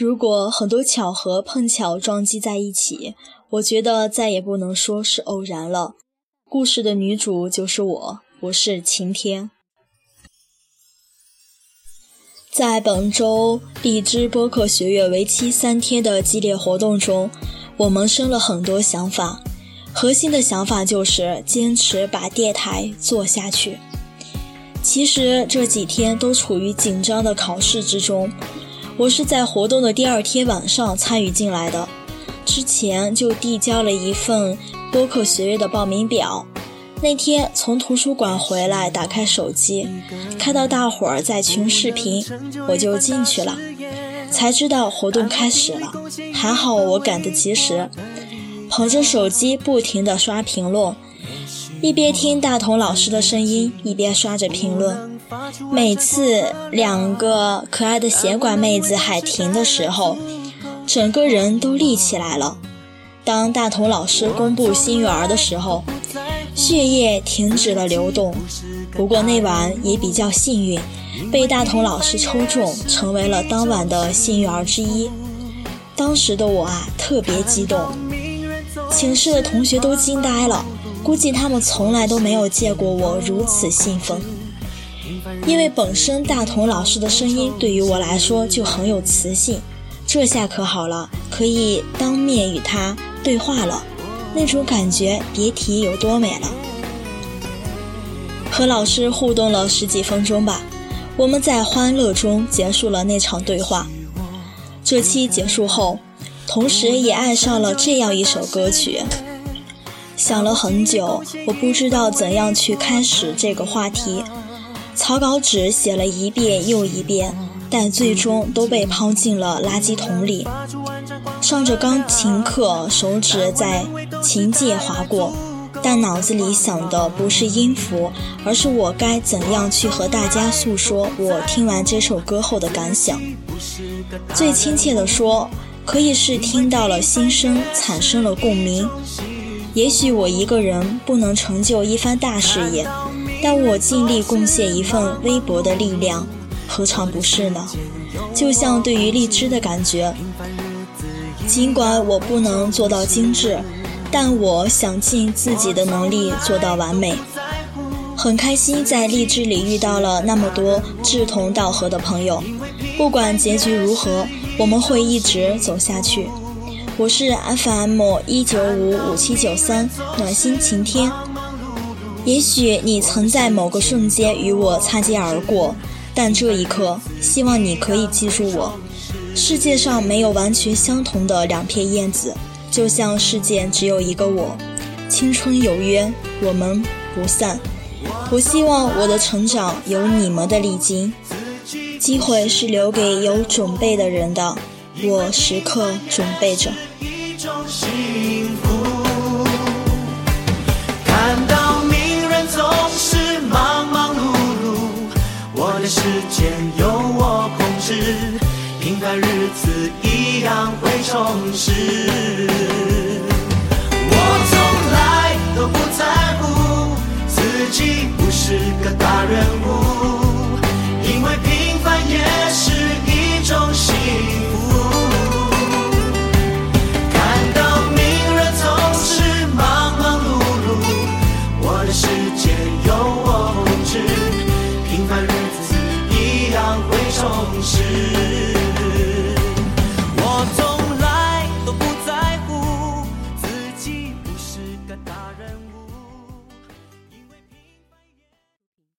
如果很多巧合碰巧撞击在一起，我觉得再也不能说是偶然了。故事的女主就是我，我是晴天。在本周荔枝播客学院为期三天的激烈活动中，我萌生了很多想法。核心的想法就是坚持把电台做下去。其实这几天都处于紧张的考试之中，我是在活动的第二天晚上参与进来的，之前就递交了一份播客学院的报名表。那天从图书馆回来，打开手机，看到大伙儿在群视频，我就进去了，才知道活动开始了。还好我赶得及时，捧着手机不停地刷评论，一边听大同老师的声音，一边刷着评论。每次两个可爱的闲管妹子喊停的时候，整个人都立起来了。当大同老师公布新育儿的时候。血液停止了流动，不过那晚也比较幸运，被大同老师抽中，成为了当晚的幸运儿之一。当时的我啊，特别激动，寝室的同学都惊呆了，估计他们从来都没有见过我如此兴奋。因为本身大同老师的声音对于我来说就很有磁性，这下可好了，可以当面与他对话了。那种感觉别提有多美了。和老师互动了十几分钟吧，我们在欢乐中结束了那场对话。这期结束后，同时也爱上了这样一首歌曲。想了很久，我不知道怎样去开始这个话题。草稿纸写了一遍又一遍，但最终都被抛进了垃圾桶里。上着钢琴课，手指在琴键划过，但脑子里想的不是音符，而是我该怎样去和大家诉说我听完这首歌后的感想。最亲切的说，可以是听到了心声，产生了共鸣。也许我一个人不能成就一番大事业，但我尽力贡献一份微薄的力量，何尝不是呢？就像对于荔枝的感觉。尽管我不能做到精致，但我想尽自己的能力做到完美。很开心在荔枝里遇到了那么多志同道合的朋友，不管结局如何，我们会一直走下去。我是 FM 一九五五七九三暖心晴天。也许你曾在某个瞬间与我擦肩而过，但这一刻，希望你可以记住我。世界上没有完全相同的两片叶子，就像世界只有一个我。青春有约，我们不散。我希望我的成长有你们的历经，机会是留给有准备的人的，我时刻准备着。种幸福看到名人总是忙忙碌碌，我的时间由我控制。平凡日子一样会充实。我从来都不在乎自己不是个大人物，因为平凡也。